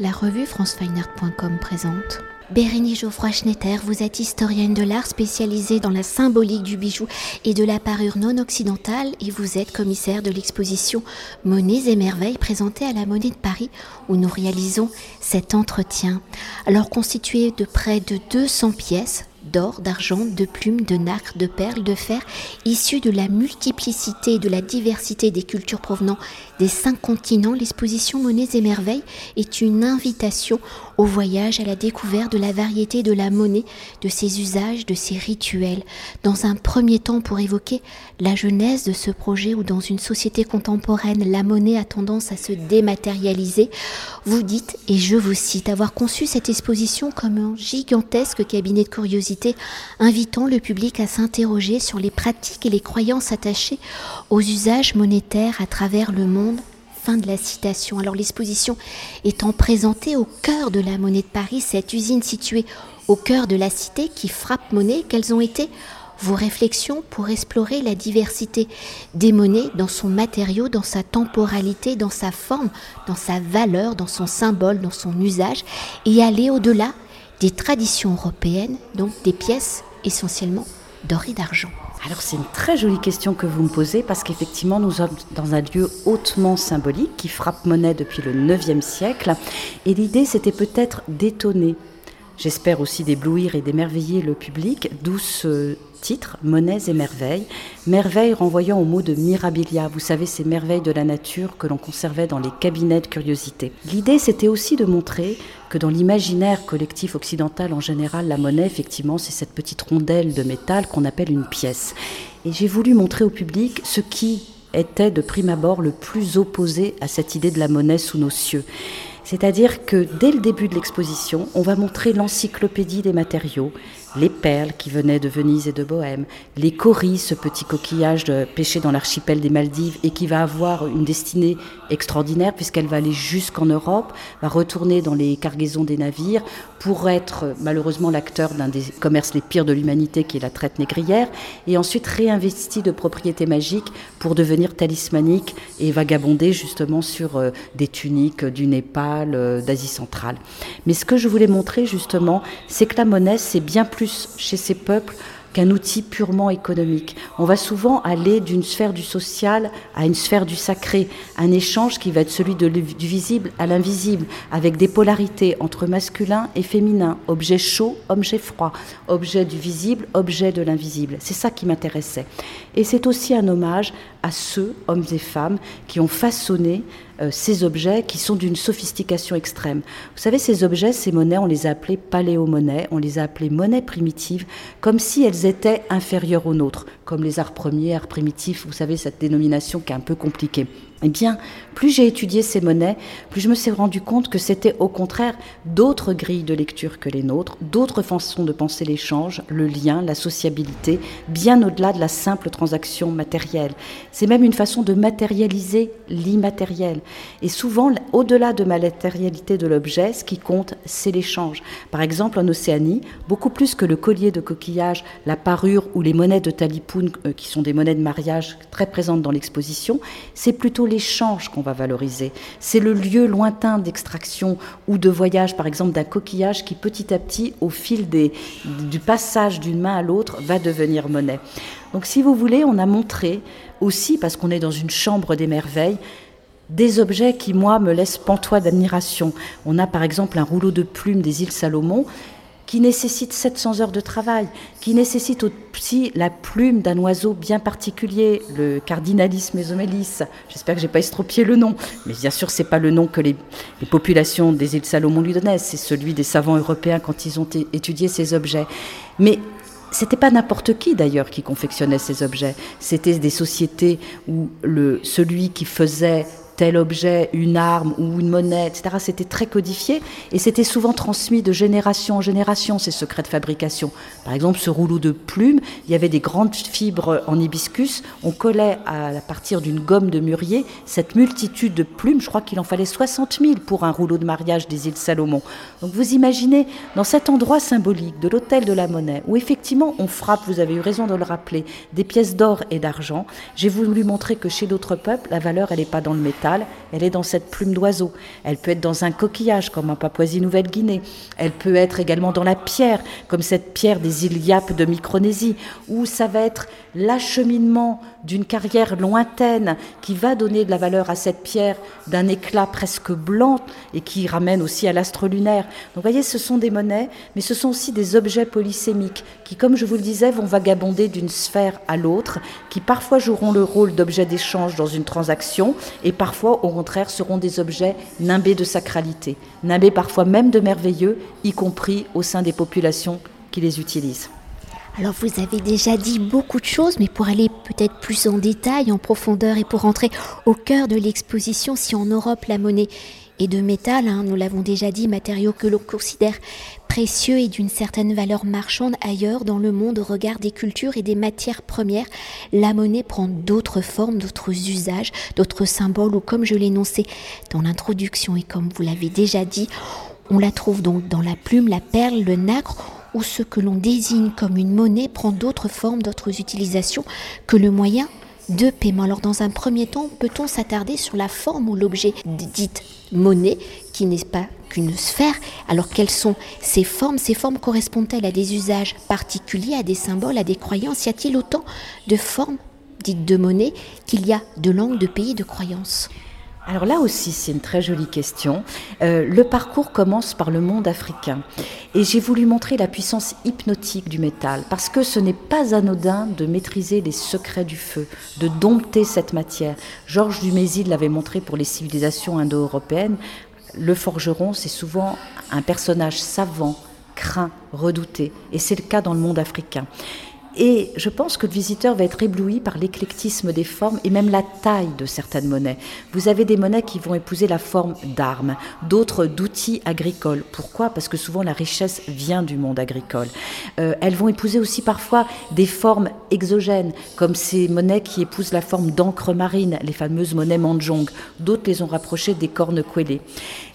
La revue francefineart.com présente. Bérénice Geoffroy-Schnetter, vous êtes historienne de l'art spécialisée dans la symbolique du bijou et de la parure non occidentale et vous êtes commissaire de l'exposition Monnaies et merveilles présentée à la Monnaie de Paris où nous réalisons cet entretien. Alors constitué de près de 200 pièces, d'or, d'argent, de plumes, de nacre, de perles, de fer, issus de la multiplicité et de la diversité des cultures provenant des cinq continents, l'exposition Monnaies et Merveilles est une invitation au voyage, à la découverte de la variété de la monnaie, de ses usages, de ses rituels. Dans un premier temps, pour évoquer la genèse de ce projet où dans une société contemporaine, la monnaie a tendance à se dématérialiser, vous dites, et je vous cite, avoir conçu cette exposition comme un gigantesque cabinet de curiosité, invitant le public à s'interroger sur les pratiques et les croyances attachées aux usages monétaires à travers le monde Fin de la citation. Alors l'exposition étant présentée au cœur de la monnaie de Paris, cette usine située au cœur de la cité qui frappe monnaie, quelles ont été vos réflexions pour explorer la diversité des monnaies dans son matériau, dans sa temporalité, dans sa forme, dans sa valeur, dans son symbole, dans son usage, et aller au-delà des traditions européennes, donc des pièces essentiellement d'or et d'argent? Alors c'est une très jolie question que vous me posez parce qu'effectivement nous sommes dans un lieu hautement symbolique qui frappe monnaie depuis le 9e siècle. Et l'idée c'était peut-être d'étonner, j'espère aussi d'éblouir et d'émerveiller le public, d'où ce titre, Monnaies et merveilles. Merveilles renvoyant au mot de mirabilia, vous savez, ces merveilles de la nature que l'on conservait dans les cabinets de curiosité. L'idée, c'était aussi de montrer que dans l'imaginaire collectif occidental en général, la monnaie, effectivement, c'est cette petite rondelle de métal qu'on appelle une pièce. Et j'ai voulu montrer au public ce qui était de prime abord le plus opposé à cette idée de la monnaie sous nos cieux. C'est-à-dire que dès le début de l'exposition, on va montrer l'encyclopédie des matériaux, les perles qui venaient de Venise et de Bohême, les coris, ce petit coquillage de, pêché dans l'archipel des Maldives et qui va avoir une destinée extraordinaire puisqu'elle va aller jusqu'en Europe, va retourner dans les cargaisons des navires pour être malheureusement l'acteur d'un des commerces les pires de l'humanité qui est la traite négrière et ensuite réinvesti de propriétés magiques pour devenir talismanique et vagabonder justement sur euh, des tuniques du Népal, euh, d'Asie centrale. Mais ce que je voulais montrer justement, c'est que la monnaie, c'est bien chez ces peuples qu'un outil purement économique. On va souvent aller d'une sphère du social à une sphère du sacré, un échange qui va être celui du visible à l'invisible, avec des polarités entre masculin et féminin, objet chaud, objet froid, objet du visible, objet de l'invisible. C'est ça qui m'intéressait. Et c'est aussi un hommage à ceux, hommes et femmes, qui ont façonné ces objets qui sont d'une sophistication extrême. Vous savez, ces objets, ces monnaies, on les a appelées paléomonnaies, on les a appelées monnaies primitives, comme si elles étaient inférieures aux nôtres, comme les arts premiers, arts primitifs, vous savez, cette dénomination qui est un peu compliquée. Eh bien, plus j'ai étudié ces monnaies, plus je me suis rendu compte que c'était au contraire d'autres grilles de lecture que les nôtres, d'autres façons de penser l'échange, le lien, la sociabilité, bien au-delà de la simple transaction matérielle. C'est même une façon de matérialiser l'immatériel. Et souvent, au-delà de ma matérialité de l'objet, ce qui compte, c'est l'échange. Par exemple, en Océanie, beaucoup plus que le collier de coquillage, la parure ou les monnaies de talipoun, euh, qui sont des monnaies de mariage très présentes dans l'exposition, c'est plutôt l'échange qu'on va valoriser. C'est le lieu lointain d'extraction ou de voyage, par exemple, d'un coquillage qui petit à petit, au fil des, du passage d'une main à l'autre, va devenir monnaie. Donc si vous voulez, on a montré aussi, parce qu'on est dans une chambre des merveilles, des objets qui, moi, me laissent pantois d'admiration. On a par exemple un rouleau de plumes des îles Salomon qui nécessite 700 heures de travail, qui nécessite aussi la plume d'un oiseau bien particulier, le Cardinalis mesomelis. J'espère que j'ai pas estropié le nom, mais bien sûr c'est pas le nom que les, populations des îles Salomon lui donnaient, c'est celui des savants européens quand ils ont étudié ces objets. Mais c'était pas n'importe qui d'ailleurs qui confectionnait ces objets. C'était des sociétés où le, celui qui faisait tel objet, une arme ou une monnaie, etc. C'était très codifié et c'était souvent transmis de génération en génération, ces secrets de fabrication. Par exemple, ce rouleau de plumes, il y avait des grandes fibres en hibiscus, on collait à, partir d'une gomme de mûrier cette multitude de plumes, je crois qu'il en fallait 60 000 pour un rouleau de mariage des îles Salomon. Donc vous imaginez, dans cet endroit symbolique de l'hôtel de la monnaie, où effectivement on frappe, vous avez eu raison de le rappeler, des pièces d'or et d'argent, j'ai voulu montrer que chez d'autres peuples, la valeur, elle n'est pas dans le métal elle est dans cette plume d'oiseau. Elle peut être dans un coquillage, comme en Papouasie-Nouvelle-Guinée. Elle peut être également dans la pierre, comme cette pierre des îles Yap de Micronésie, où ça va être l'acheminement d'une carrière lointaine qui va donner de la valeur à cette pierre d'un éclat presque blanc et qui ramène aussi à l'astre lunaire. Donc vous voyez, ce sont des monnaies, mais ce sont aussi des objets polysémiques qui, comme je vous le disais, vont vagabonder d'une sphère à l'autre, qui parfois joueront le rôle d'objet d'échange dans une transaction et parfois, au contraire, seront des objets nimbés de sacralité, nimbés parfois même de merveilleux, y compris au sein des populations qui les utilisent. Alors vous avez déjà dit beaucoup de choses, mais pour aller peut-être plus en détail, en profondeur et pour entrer au cœur de l'exposition, si en Europe la monnaie est de métal, hein, nous l'avons déjà dit, matériaux que l'on considère précieux et d'une certaine valeur marchande ailleurs dans le monde. Au regard des cultures et des matières premières, la monnaie prend d'autres formes, d'autres usages, d'autres symboles ou comme je l'énonçais dans l'introduction et comme vous l'avez déjà dit, on la trouve donc dans la plume, la perle, le nacre où ce que l'on désigne comme une monnaie prend d'autres formes, d'autres utilisations que le moyen de paiement. Alors dans un premier temps, peut-on s'attarder sur la forme ou l'objet dite monnaie, qui n'est pas qu'une sphère? Alors quelles sont ces formes? Ces formes correspondent-elles à des usages particuliers, à des symboles, à des croyances? Y a-t-il autant de formes dites de monnaie qu'il y a de langues, de pays, de croyances? Alors là aussi, c'est une très jolie question. Euh, le parcours commence par le monde africain. Et j'ai voulu montrer la puissance hypnotique du métal, parce que ce n'est pas anodin de maîtriser les secrets du feu, de dompter cette matière. Georges Dumézil l'avait montré pour les civilisations indo-européennes. Le forgeron, c'est souvent un personnage savant, craint, redouté. Et c'est le cas dans le monde africain. Et je pense que le visiteur va être ébloui par l'éclectisme des formes et même la taille de certaines monnaies. Vous avez des monnaies qui vont épouser la forme d'armes, d'autres d'outils agricoles. Pourquoi? Parce que souvent la richesse vient du monde agricole. Euh, elles vont épouser aussi parfois des formes exogènes, comme ces monnaies qui épousent la forme d'encre marine, les fameuses monnaies manjong. D'autres les ont rapprochées des cornes couellées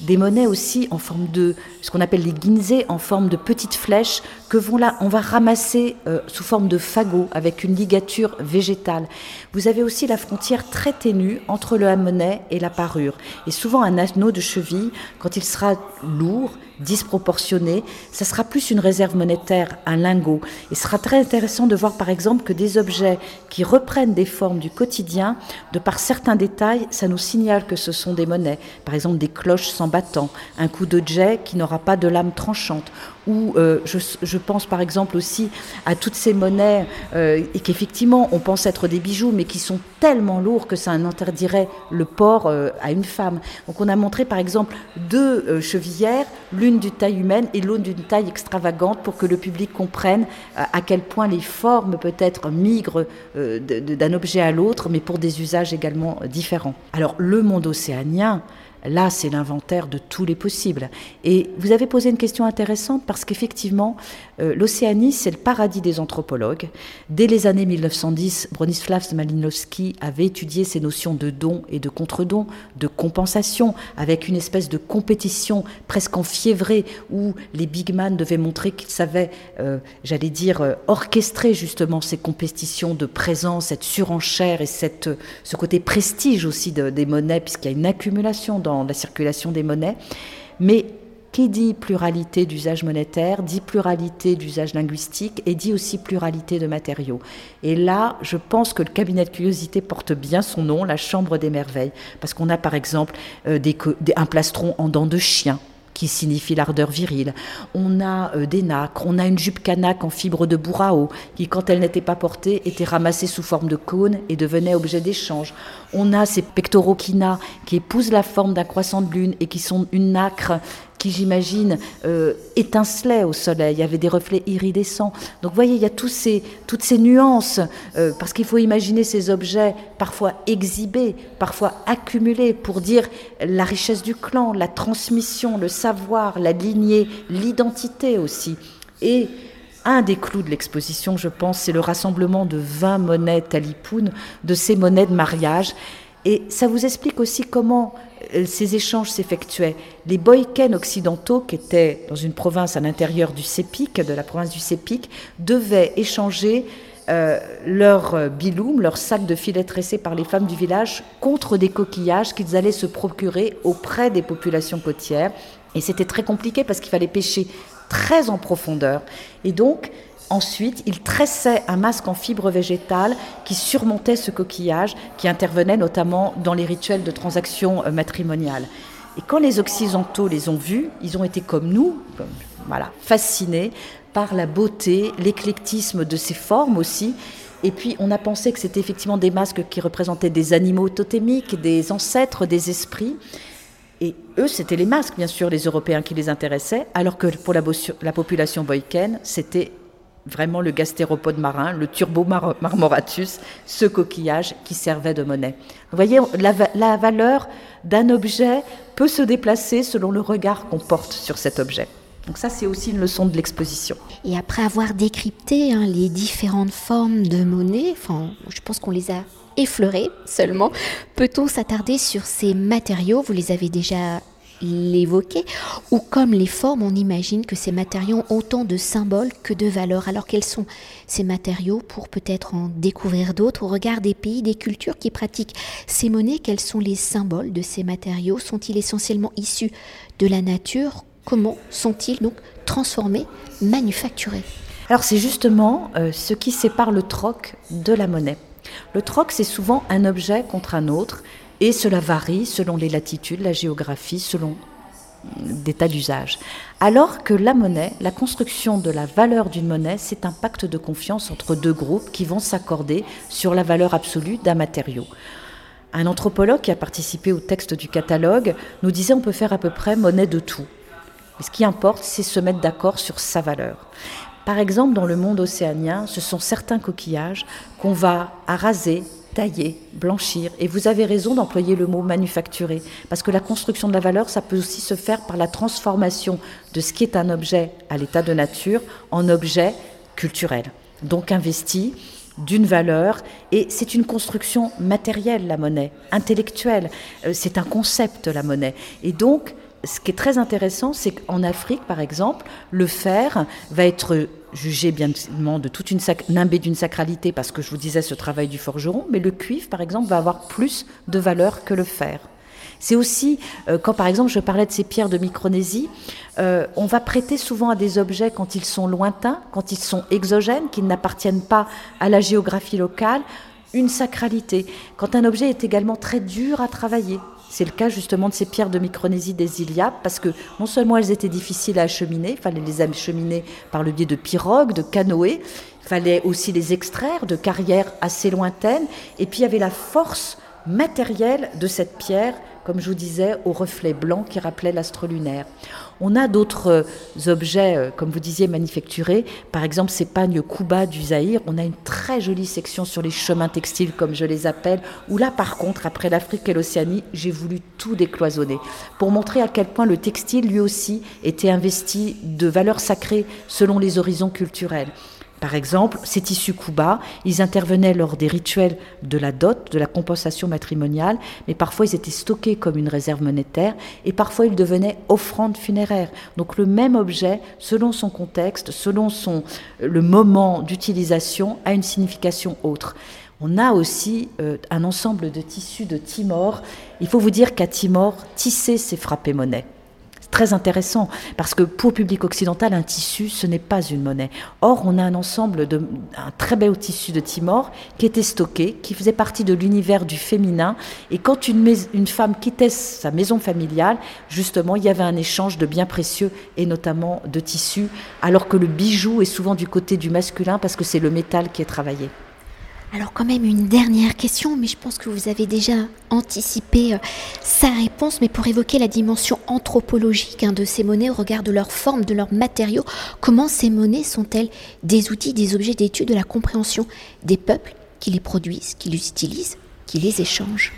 des monnaies aussi en forme de ce qu'on appelle les guinzés, en forme de petites flèches que vont là, on va ramasser euh, sous forme de fagots avec une ligature végétale. Vous avez aussi la frontière très ténue entre le monnaie et la parure. Et souvent un anneau de cheville, quand il sera lourd, disproportionné, ça sera plus une réserve monétaire, un lingot. Et sera très intéressant de voir par exemple que des objets qui reprennent des formes du quotidien, de par certains détails, ça nous signale que ce sont des monnaies. Par exemple des cloches sans battant, un coup de jet qui n'aura pas de lame tranchante, ou euh, je, pense par exemple aussi à toutes ces monnaies euh, et qu'effectivement on pense être des bijoux, mais qui sont tellement lourds que ça interdirait le port euh, à une femme. Donc on a montré par exemple deux chevillères, l'une d'une taille humaine et l'autre d'une taille extravagante pour que le public comprenne à quel point les formes peut-être migrent d'un objet à l'autre, mais pour des usages également différents. Alors le monde océanien, Là, c'est l'inventaire de tous les possibles. Et vous avez posé une question intéressante parce qu'effectivement, euh, l'Océanie, c'est le paradis des anthropologues. Dès les années 1910, Bronislav Malinowski avait étudié ces notions de don et de contre-don, de compensation, avec une espèce de compétition presque enfiévrée où les big man devaient montrer qu'ils savaient, euh, j'allais dire, euh, orchestrer justement ces compétitions de présence, cette surenchère et cette, ce côté prestige aussi des monnaies, puisqu'il y a une accumulation la circulation des monnaies. Mais qui dit pluralité d'usage monétaire, dit pluralité d'usage linguistique et dit aussi pluralité de matériaux. Et là, je pense que le cabinet de curiosité porte bien son nom, la Chambre des merveilles, parce qu'on a par exemple euh, un plastron en dents de chien qui signifie l'ardeur virile. On a euh, des nacres, on a une jupe canaque en fibre de bourrao qui, quand elle n'était pas portée, était ramassée sous forme de cône et devenait objet d'échange. On a ces pectoraux qui épousent la forme d'un croissant de lune et qui sont une nacre qui, j'imagine, euh, étincelait au soleil. Il y avait des reflets iridescents. Donc, vous voyez, il y a tous ces, toutes ces nuances, euh, parce qu'il faut imaginer ces objets parfois exhibés, parfois accumulés, pour dire la richesse du clan, la transmission, le savoir, la lignée, l'identité aussi. Et un des clous de l'exposition, je pense, c'est le rassemblement de 20 monnaies talipoun, de ces monnaies de mariage. Et ça vous explique aussi comment ces échanges s'effectuaient. Les boyken occidentaux, qui étaient dans une province à l'intérieur du Sépic, de la province du Sépic, devaient échanger euh, leur biloum, leur sac de filets tressés par les femmes du village contre des coquillages qu'ils allaient se procurer auprès des populations côtières. Et c'était très compliqué parce qu'il fallait pêcher très en profondeur. Et donc, Ensuite, ils tressaient un masque en fibre végétale qui surmontait ce coquillage, qui intervenait notamment dans les rituels de transactions euh, matrimoniales. Et quand les Occidentaux les ont vus, ils ont été comme nous, voilà, fascinés par la beauté, l'éclectisme de ces formes aussi. Et puis, on a pensé que c'était effectivement des masques qui représentaient des animaux totémiques, des ancêtres, des esprits. Et eux, c'était les masques, bien sûr, les Européens qui les intéressaient, alors que pour la, la population boïcaine, c'était vraiment le gastéropode marin, le turbo marmoratus, ce coquillage qui servait de monnaie. Vous voyez, la, valeur d'un objet peut se déplacer selon le regard qu'on porte sur cet objet. Donc ça, c'est aussi une leçon de l'exposition. Et après avoir décrypté hein, les différentes formes de monnaie, enfin, je pense qu'on les a effleurées seulement, peut-on s'attarder sur ces matériaux? Vous les avez déjà l'évoquer, ou comme les formes, on imagine que ces matériaux ont autant de symboles que de valeurs. Alors quels sont ces matériaux pour peut-être en découvrir d'autres au regard des pays, des cultures qui pratiquent ces monnaies? Quels sont les symboles de ces matériaux? Sont-ils essentiellement issus de la nature? Comment sont-ils donc transformés, manufacturés? Alors c'est justement euh, ce qui sépare le troc de la monnaie. Le troc, c'est souvent un objet contre un autre. Et cela varie selon les latitudes, la géographie, selon des tas d'usages. Alors que la monnaie, la construction de la valeur d'une monnaie, c'est un pacte de confiance entre deux groupes qui vont s'accorder sur la valeur absolue d'un matériau. Un anthropologue qui a participé au texte du catalogue nous disait on peut faire à peu près monnaie de tout. Mais ce qui importe, c'est se mettre d'accord sur sa valeur. Par exemple, dans le monde océanien, ce sont certains coquillages qu'on va araser, tailler, blanchir. Et vous avez raison d'employer le mot manufacturer, parce que la construction de la valeur, ça peut aussi se faire par la transformation de ce qui est un objet à l'état de nature en objet culturel, donc investi d'une valeur, et c'est une construction matérielle, la monnaie, intellectuelle, euh, c'est un concept, la monnaie. Et donc, ce qui est très intéressant, c'est qu'en Afrique, par exemple, le fer va être jugé bien de toute une nimbé d'une sacralité, parce que je vous disais ce travail du forgeron, mais le cuivre, par exemple, va avoir plus de valeur que le fer. C'est aussi, euh, quand par exemple je parlais de ces pierres de Micronésie, euh, on va prêter souvent à des objets quand ils sont lointains, quand ils sont exogènes, qu'ils n'appartiennent pas à la géographie locale, une sacralité. Quand un objet est également très dur à travailler, c'est le cas justement de ces pierres de Micronésie des Iliades, parce que non seulement elles étaient difficiles à acheminer, il fallait les acheminer par le biais de pirogues, de canoës, il fallait aussi les extraire de carrières assez lointaines, et puis il y avait la force matérielle de cette pierre comme je vous disais, au reflet blanc qui rappelait l'astre lunaire. On a d'autres euh, objets, euh, comme vous disiez, manufacturés. Par exemple, ces pagnes Kuba du Zaïre. On a une très jolie section sur les chemins textiles, comme je les appelle, où là, par contre, après l'Afrique et l'Océanie, j'ai voulu tout décloisonner pour montrer à quel point le textile, lui aussi, était investi de valeurs sacrées selon les horizons culturels. Par exemple, ces tissus Kuba, ils intervenaient lors des rituels de la dot, de la compensation matrimoniale, mais parfois ils étaient stockés comme une réserve monétaire et parfois ils devenaient offrandes funéraires. Donc le même objet, selon son contexte, selon son, le moment d'utilisation, a une signification autre. On a aussi euh, un ensemble de tissus de Timor. Il faut vous dire qu'à Timor, tisser, c'est frapper monnaie très intéressant parce que pour le public occidental, un tissu, ce n'est pas une monnaie. Or, on a un ensemble de un très beau tissu de Timor qui était stocké, qui faisait partie de l'univers du féminin. Et quand une, une femme quittait sa maison familiale, justement, il y avait un échange de biens précieux et notamment de tissus, alors que le bijou est souvent du côté du masculin parce que c'est le métal qui est travaillé. Alors quand même une dernière question, mais je pense que vous avez déjà anticipé euh, sa réponse, mais pour évoquer la dimension anthropologique hein, de ces monnaies au regard de leur forme, de leurs matériaux, comment ces monnaies sont-elles des outils, des objets d'étude de la compréhension des peuples qui les produisent, qui les utilisent, qui les échangent?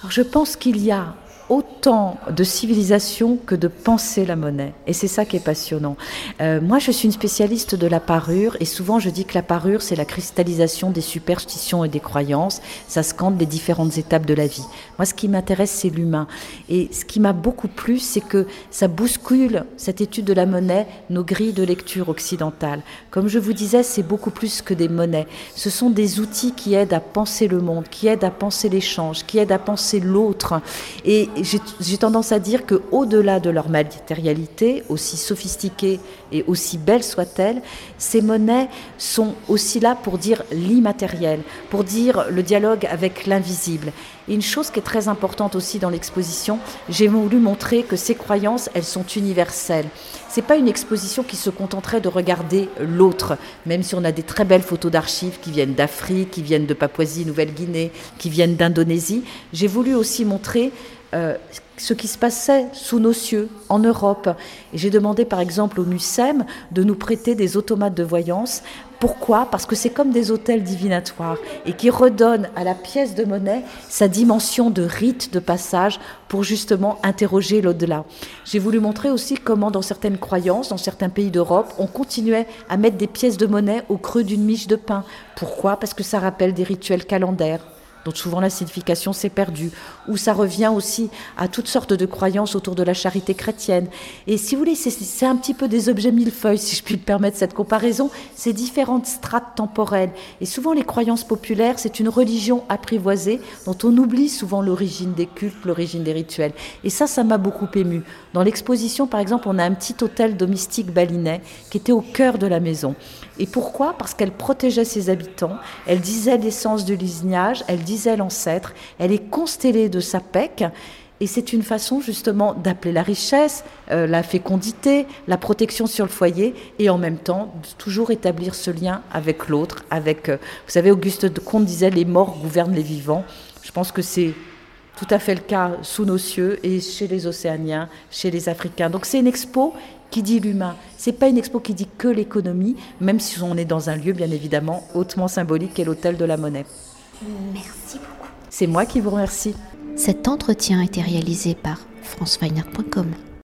Alors je pense qu'il y a autant de civilisation que de penser la monnaie. Et c'est ça qui est passionnant. Euh, moi, je suis une spécialiste de la parure et souvent je dis que la parure, c'est la cristallisation des superstitions et des croyances. Ça scande les différentes étapes de la vie. Moi, ce qui m'intéresse, c'est l'humain. Et ce qui m'a beaucoup plu, c'est que ça bouscule cette étude de la monnaie, nos grilles de lecture occidentales. Comme je vous disais, c'est beaucoup plus que des monnaies. Ce sont des outils qui aident à penser le monde, qui aident à penser l'échange, qui aident à penser l'autre. Et j'ai tendance à dire que au-delà de leur matérialité, aussi sophistiquée et aussi belle soit-elle, ces monnaies sont aussi là pour dire l'immatériel, pour dire le dialogue avec l'invisible. Et une chose qui est très importante aussi dans l'exposition, j'ai voulu montrer que ces croyances, elles sont universelles. C'est pas une exposition qui se contenterait de regarder l'autre, même si on a des très belles photos d'archives qui viennent d'Afrique, qui viennent de Papouasie-Nouvelle-Guinée, qui viennent d'Indonésie. J'ai voulu aussi montrer euh, ce qui se passait sous nos cieux, en Europe. J'ai demandé par exemple au MUSEM de nous prêter des automates de voyance. Pourquoi? Parce que c'est comme des hôtels divinatoires et qui redonnent à la pièce de monnaie sa dimension de rite de passage pour justement interroger l'au-delà. J'ai voulu montrer aussi comment dans certaines croyances, dans certains pays d'Europe, on continuait à mettre des pièces de monnaie au creux d'une miche de pain. Pourquoi? Parce que ça rappelle des rituels calendaires dont souvent la signification s'est perdue, ou ça revient aussi à toutes sortes de croyances autour de la charité chrétienne. Et si vous voulez, c'est un petit peu des objets millefeuilles, si je puis me permettre cette comparaison, ces différentes strates temporelles. Et souvent, les croyances populaires, c'est une religion apprivoisée dont on oublie souvent l'origine des cultes, l'origine des rituels. Et ça, ça m'a beaucoup ému. Dans l'exposition, par exemple, on a un petit hôtel domestique balinais qui était au cœur de la maison. Et pourquoi? Parce qu'elle protégeait ses habitants, elle disait l'essence de l'ignage, elle disait l'ancêtre, elle est constellée de sa PEC. Et c'est une façon justement d'appeler la richesse, euh, la fécondité, la protection sur le foyer, et en même temps toujours établir ce lien avec l'autre. Avec, euh, vous savez, Auguste de Comte disait les morts gouvernent les vivants. Je pense que c'est tout à fait le cas sous nos cieux et chez les Océaniens, chez les Africains. Donc c'est une expo qui dit l'humain. C'est pas une expo qui dit que l'économie, même si on est dans un lieu bien évidemment hautement symbolique qu'est l'hôtel de la Monnaie. Merci beaucoup. C'est moi qui vous remercie. Cet entretien a été réalisé par franceweiner.com.